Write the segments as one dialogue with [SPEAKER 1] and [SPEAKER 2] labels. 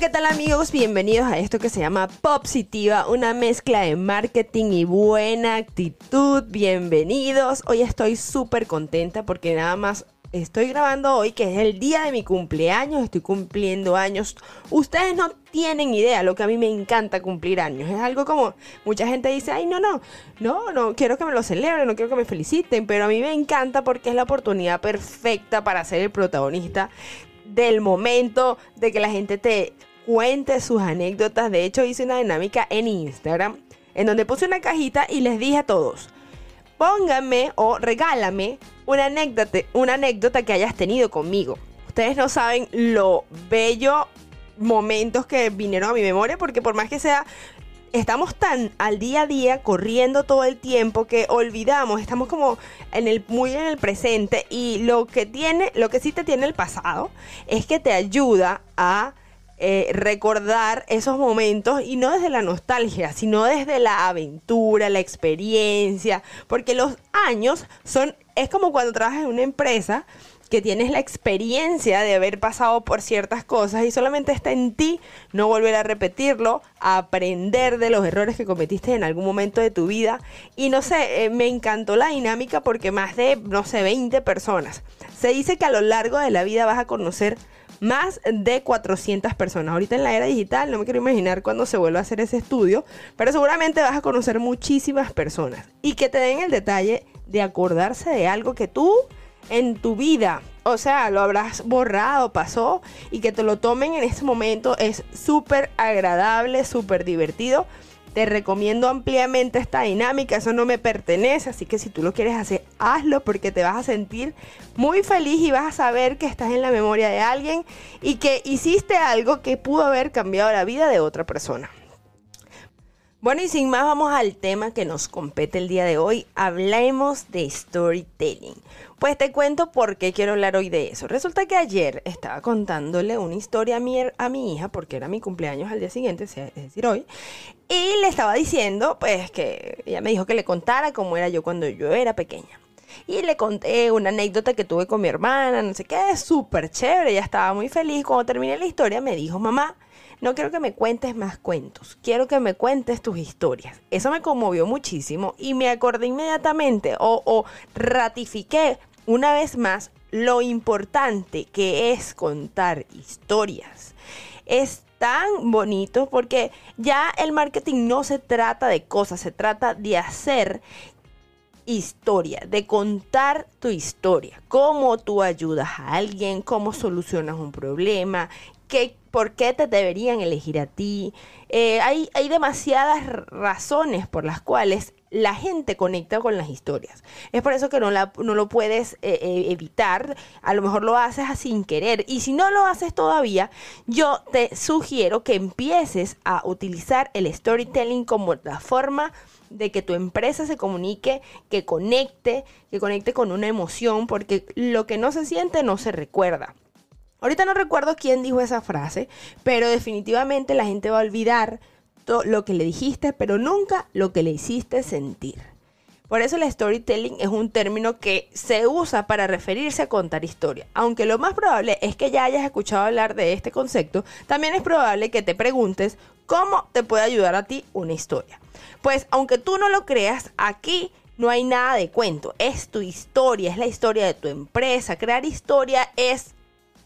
[SPEAKER 1] ¿qué tal amigos? Bienvenidos a esto que se llama Popsitiva, una mezcla de marketing y buena actitud. Bienvenidos. Hoy estoy súper contenta porque nada más estoy grabando hoy, que es el día de mi cumpleaños, estoy cumpliendo años. Ustedes no tienen idea lo que a mí me encanta cumplir años. Es algo como, mucha gente dice, ay, no, no, no, no quiero que me lo celebren, no quiero que me feliciten, pero a mí me encanta porque es la oportunidad perfecta para ser el protagonista del momento, de que la gente te cuente sus anécdotas. De hecho, hice una dinámica en Instagram en donde puse una cajita y les dije a todos, pónganme o regálame una anécdota, una anécdota que hayas tenido conmigo. Ustedes no saben lo bello momentos que vinieron a mi memoria porque por más que sea estamos tan al día a día corriendo todo el tiempo que olvidamos, estamos como en el muy en el presente y lo que tiene, lo que sí te tiene el pasado es que te ayuda a eh, recordar esos momentos y no desde la nostalgia, sino desde la aventura, la experiencia, porque los años son, es como cuando trabajas en una empresa que tienes la experiencia de haber pasado por ciertas cosas y solamente está en ti no volver a repetirlo, aprender de los errores que cometiste en algún momento de tu vida. Y no sé, eh, me encantó la dinámica porque más de, no sé, 20 personas. Se dice que a lo largo de la vida vas a conocer más de 400 personas. Ahorita en la era digital, no me quiero imaginar cuándo se vuelva a hacer ese estudio, pero seguramente vas a conocer muchísimas personas y que te den el detalle de acordarse de algo que tú en tu vida. O sea, lo habrás borrado, pasó, y que te lo tomen en este momento es súper agradable, súper divertido. Te recomiendo ampliamente esta dinámica, eso no me pertenece, así que si tú lo quieres hacer, hazlo porque te vas a sentir muy feliz y vas a saber que estás en la memoria de alguien y que hiciste algo que pudo haber cambiado la vida de otra persona. Bueno, y sin más, vamos al tema que nos compete el día de hoy. Hablemos de storytelling. Pues te cuento por qué quiero hablar hoy de eso. Resulta que ayer estaba contándole una historia a mi, a mi hija, porque era mi cumpleaños al día siguiente, es decir, hoy, y le estaba diciendo, pues, que ella me dijo que le contara cómo era yo cuando yo era pequeña. Y le conté una anécdota que tuve con mi hermana, no sé qué, súper chévere, ella estaba muy feliz. Cuando terminé la historia me dijo, mamá, no quiero que me cuentes más cuentos, quiero que me cuentes tus historias. Eso me conmovió muchísimo y me acordé inmediatamente o, o ratifiqué una vez más lo importante que es contar historias. Es tan bonito porque ya el marketing no se trata de cosas, se trata de hacer historia, de contar tu historia, cómo tú ayudas a alguien, cómo solucionas un problema, qué por qué te deberían elegir a ti. Eh, hay, hay demasiadas razones por las cuales la gente conecta con las historias. Es por eso que no, la, no lo puedes eh, eh, evitar. A lo mejor lo haces sin querer. Y si no lo haces todavía, yo te sugiero que empieces a utilizar el storytelling como la forma de que tu empresa se comunique, que conecte, que conecte con una emoción, porque lo que no se siente no se recuerda. Ahorita no recuerdo quién dijo esa frase, pero definitivamente la gente va a olvidar lo que le dijiste, pero nunca lo que le hiciste sentir. Por eso el storytelling es un término que se usa para referirse a contar historia. Aunque lo más probable es que ya hayas escuchado hablar de este concepto, también es probable que te preguntes cómo te puede ayudar a ti una historia. Pues aunque tú no lo creas, aquí no hay nada de cuento. Es tu historia, es la historia de tu empresa. Crear historia es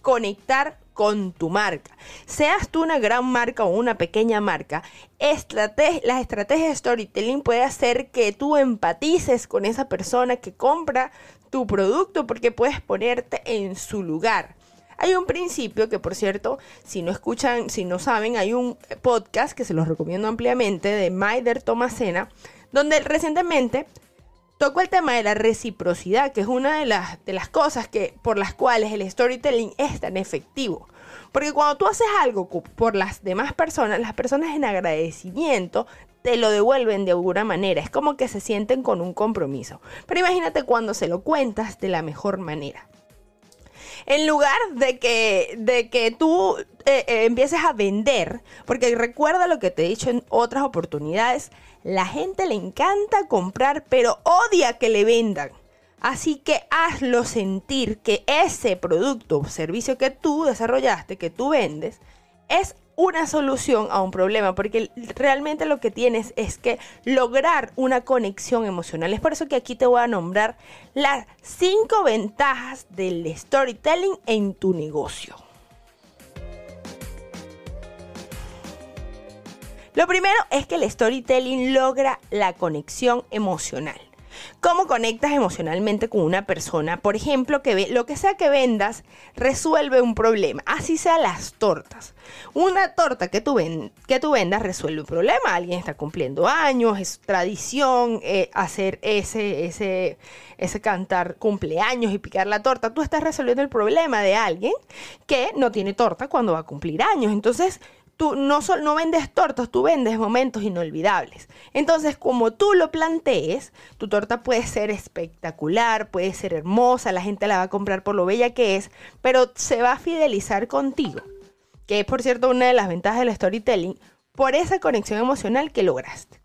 [SPEAKER 1] conectar con tu marca. Seas tú una gran marca o una pequeña marca, estrate las estrategias de storytelling puede hacer que tú empatices con esa persona que compra tu producto porque puedes ponerte en su lugar. Hay un principio que, por cierto, si no escuchan, si no saben, hay un podcast que se los recomiendo ampliamente de Maider Tomasena, donde recientemente Toco el tema de la reciprocidad, que es una de las, de las cosas que, por las cuales el storytelling es tan efectivo. Porque cuando tú haces algo por las demás personas, las personas en agradecimiento te lo devuelven de alguna manera. Es como que se sienten con un compromiso. Pero imagínate cuando se lo cuentas de la mejor manera. En lugar de que, de que tú eh, eh, empieces a vender, porque recuerda lo que te he dicho en otras oportunidades, la gente le encanta comprar, pero odia que le vendan. Así que hazlo sentir que ese producto o servicio que tú desarrollaste, que tú vendes, es una solución a un problema, porque realmente lo que tienes es que lograr una conexión emocional. Es por eso que aquí te voy a nombrar las cinco ventajas del storytelling en tu negocio. Lo primero es que el storytelling logra la conexión emocional. ¿Cómo conectas emocionalmente con una persona? Por ejemplo, que ve, lo que sea que vendas resuelve un problema. Así sea las tortas. Una torta que tú, vendas resuelve un problema. Alguien está cumpliendo años, es tradición eh, hacer ese, ese, ese cantar cumpleaños y picar la torta. Tú estás resolviendo el problema de alguien que no tiene torta cuando va a cumplir años. Entonces, tú no, no vendes tortas, tú vendes momentos inolvidables. Entonces, como tú lo plantees, tu torta puede ser espectacular, puede ser hermosa, la gente la va a comprar por lo bella que es, pero se va a fidelizar contigo, que es por cierto una de las ventajas del storytelling, por esa conexión emocional que lograste.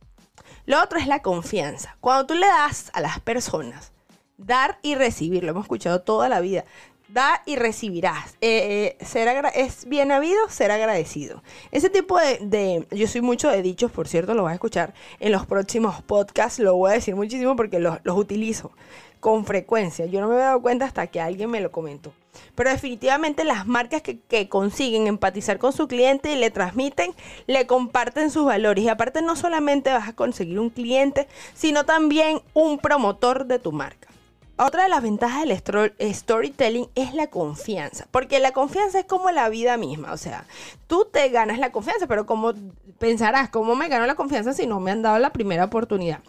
[SPEAKER 1] Lo otro es la confianza. Cuando tú le das a las personas dar y recibir, lo hemos escuchado toda la vida, da y recibirás. Eh, eh, ser es bien habido, ser agradecido. Ese tipo de, Yo soy mucho de dichos, por cierto, lo vas a escuchar en los próximos podcasts. Lo voy a decir muchísimo porque los, utilizo con frecuencia. Yo no me he dado cuenta hasta que alguien me lo comentó. Pero definitivamente las marcas que, que, consiguen empatizar con su cliente y le transmiten, le comparten sus valores. Y aparte no solamente vas a conseguir un cliente, sino también un promotor de tu marca. Otra de las ventajas del storytelling es la confianza, porque la confianza es como la vida misma, o sea, tú te ganas la confianza, pero como pensarás, ¿cómo me gano la confianza si no me han dado la primera oportunidad?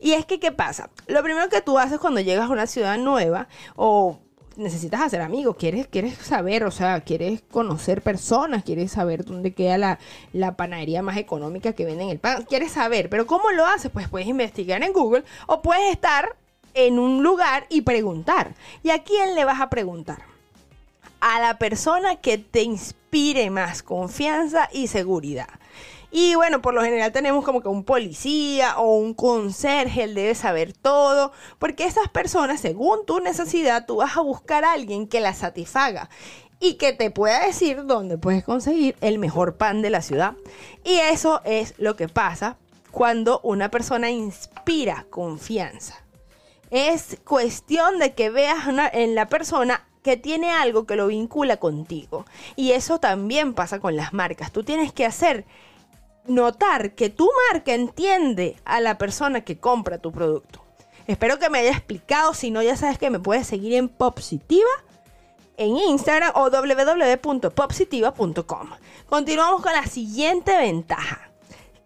[SPEAKER 1] Y es que, ¿qué pasa? Lo primero que tú haces cuando llegas a una ciudad nueva o necesitas hacer amigos, quieres, quieres saber, o sea, quieres conocer personas, quieres saber dónde queda la, la panadería más económica que venden el pan, quieres saber, pero ¿cómo lo haces? Pues puedes investigar en Google o puedes estar en un lugar y preguntar. ¿Y a quién le vas a preguntar? A la persona que te inspire más confianza y seguridad. Y bueno, por lo general tenemos como que un policía o un conserje, él debe saber todo, porque esas personas, según tu necesidad, tú vas a buscar a alguien que la satisfaga y que te pueda decir dónde puedes conseguir el mejor pan de la ciudad. Y eso es lo que pasa cuando una persona inspira confianza. Es cuestión de que veas en la persona que tiene algo que lo vincula contigo. Y eso también pasa con las marcas. Tú tienes que hacer notar que tu marca entiende a la persona que compra tu producto. Espero que me haya explicado. Si no, ya sabes que me puedes seguir en Popsitiva en Instagram o www.popsitiva.com. Continuamos con la siguiente ventaja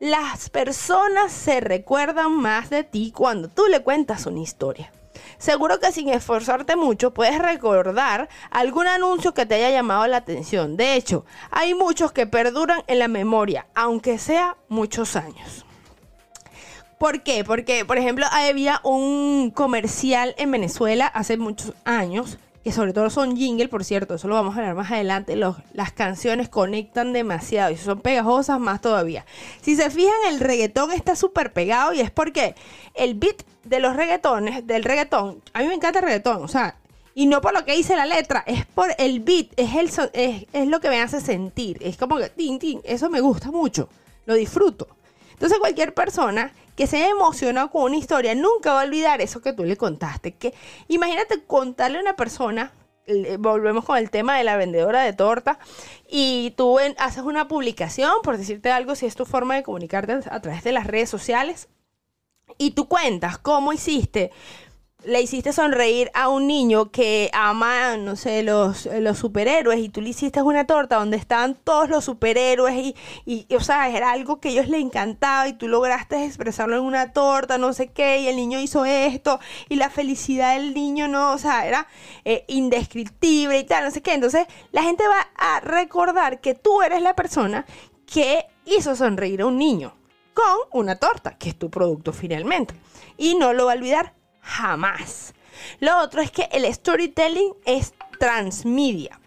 [SPEAKER 1] las personas se recuerdan más de ti cuando tú le cuentas una historia. Seguro que sin esforzarte mucho puedes recordar algún anuncio que te haya llamado la atención. De hecho, hay muchos que perduran en la memoria, aunque sea muchos años. ¿Por qué? Porque, por ejemplo, había un comercial en Venezuela hace muchos años que sobre todo son jingle, por cierto, eso lo vamos a ver más adelante, las canciones conectan demasiado y son pegajosas más todavía. Si se fijan, el reggaetón está súper pegado y es porque el beat de los reggaetones, del reggaetón, a mí me encanta el reggaetón, o sea, y no por lo que dice la letra, es por el beat, es, el, es, es lo que me hace sentir, es como que, tin, tin, eso me gusta mucho, lo disfruto. Entonces cualquier persona que se haya emocionado con una historia nunca va a olvidar eso que tú le contaste. Que imagínate contarle a una persona volvemos con el tema de la vendedora de torta y tú haces una publicación, por decirte algo, si es tu forma de comunicarte a través de las redes sociales, y tú cuentas cómo hiciste le hiciste sonreír a un niño que ama, no sé, los, los superhéroes y tú le hiciste una torta donde estaban todos los superhéroes y, y, o sea, era algo que ellos les encantaba y tú lograste expresarlo en una torta, no sé qué, y el niño hizo esto y la felicidad del niño, no, o sea, era eh, indescriptible y tal, no sé qué. Entonces, la gente va a recordar que tú eres la persona que hizo sonreír a un niño con una torta, que es tu producto finalmente. Y no lo va a olvidar jamás. Lo otro es que el storytelling es transmedia.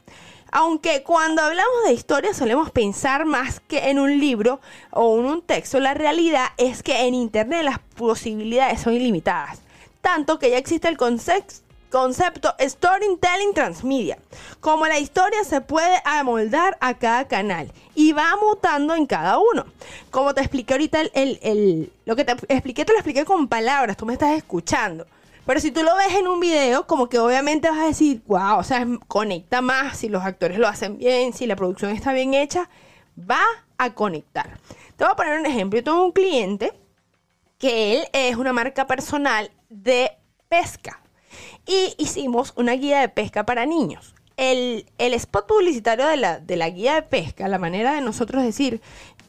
[SPEAKER 1] Aunque cuando hablamos de historia solemos pensar más que en un libro o en un texto, la realidad es que en Internet las posibilidades son ilimitadas. Tanto que ya existe el concepto Concepto Storytelling Transmedia. Como la historia se puede amoldar a cada canal y va mutando en cada uno. Como te expliqué ahorita, el, lo que te expliqué, te lo expliqué con palabras, tú me estás escuchando. Pero si tú lo ves en un video, como que obviamente vas a decir, wow, o sea, conecta más si los actores lo hacen bien, si la producción está bien hecha, va a conectar. Te voy a poner un ejemplo. Yo tengo un cliente que él es una marca personal de pesca y hicimos una guía de pesca para niños. El, spot publicitario de la, de la guía de pesca, la manera de nosotros decir,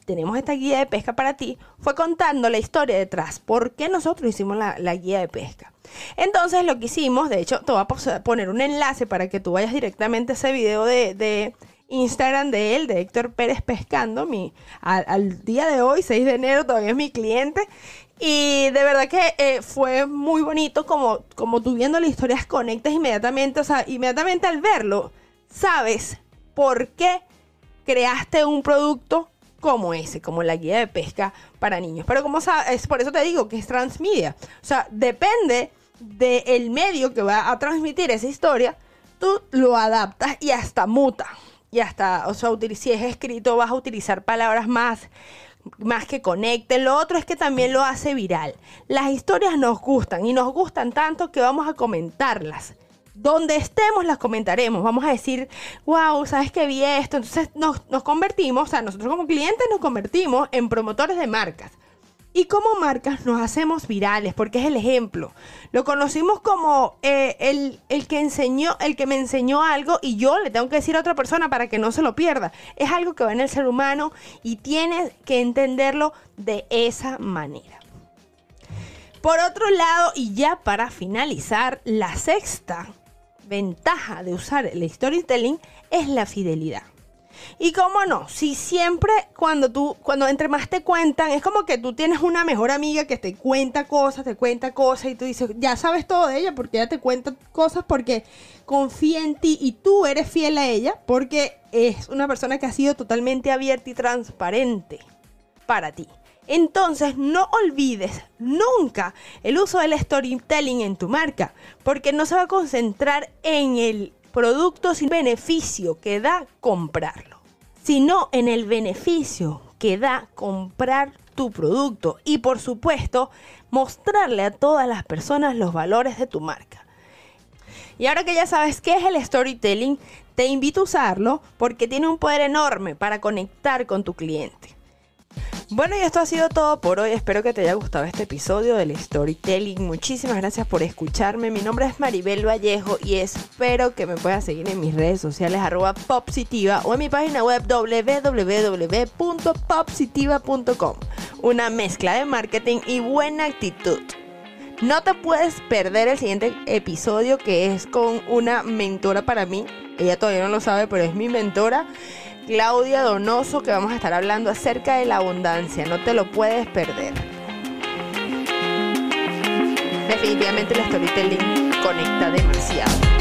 [SPEAKER 1] tenemos esta guía de pesca para ti, fue contando la historia detrás, por qué nosotros hicimos la, guía de pesca. Entonces lo que hicimos, de hecho, te voy a poner un enlace para que tú vayas directamente a ese video de, Instagram de él, de Héctor Pérez Pescando, mi, al, al, día de hoy, 6 de enero, todavía es mi cliente. Y de verdad que eh, fue muy bonito como, como tú viendo la historia conectas inmediatamente, o sea, inmediatamente al verlo, sabes por qué creaste un producto como ese, como la guía de pesca para niños. Pero como sabes, por eso te digo que es transmedia. O sea, depende del medio que va a transmitir esa historia, tú lo adaptas y hasta muta. Y hasta, o sea, si es escrito, vas a utilizar palabras más más que conecten. Lo otro es que también lo hace viral. Las historias nos gustan y nos gustan tanto que vamos a comentarlas donde estemos las comentaremos. Vamos a decir, wow, ¿sabes qué vi esto? Entonces nos, convertimos, o sea, nosotros como clientes nos convertimos en promotores de marcas. Y como marcas nos hacemos virales, porque es el ejemplo. Lo conocimos como eh, el, el, que enseñó, el que me enseñó algo y yo le tengo que decir a otra persona para que no se lo pierda. Es algo que va en el ser humano y tienes que entenderlo de esa manera. Por otro lado, y ya para finalizar, la sexta ventaja de usar el storytelling es la fidelidad. Y cómo no, si siempre cuando tú, cuando entre más te cuentan, es como que tú tienes una mejor amiga que te cuenta cosas, te cuenta cosas y tú dices, ya sabes todo de ella porque ella te cuenta cosas porque confía en ti y tú eres fiel a ella porque es una persona que ha sido totalmente abierta y transparente para ti. Entonces no olvides nunca el uso del storytelling en tu marca, porque no se va a concentrar en el producto sin beneficio que da comprarlo, sino en el beneficio que da comprar tu producto y por supuesto mostrarle a todas las personas los valores de tu marca. Y ahora que ya sabes qué es el storytelling, te invito a usarlo porque tiene un poder enorme para conectar con tu cliente. Bueno, y esto ha sido todo por hoy. Espero que te haya gustado este episodio del Storytelling. Muchísimas gracias por escucharme. Mi nombre es Maribel Vallejo y espero que me puedas seguir en mis redes sociales arroba popsitiva o en mi página web www.popsitiva.com. Una mezcla de marketing y buena actitud. No te puedes perder el siguiente episodio que es con una mentora para mí. Ella todavía no lo sabe, pero es mi mentora. Claudia Donoso, que vamos a estar hablando acerca de la abundancia. No te lo puedes perder. Definitivamente el storytelling conecta demasiado.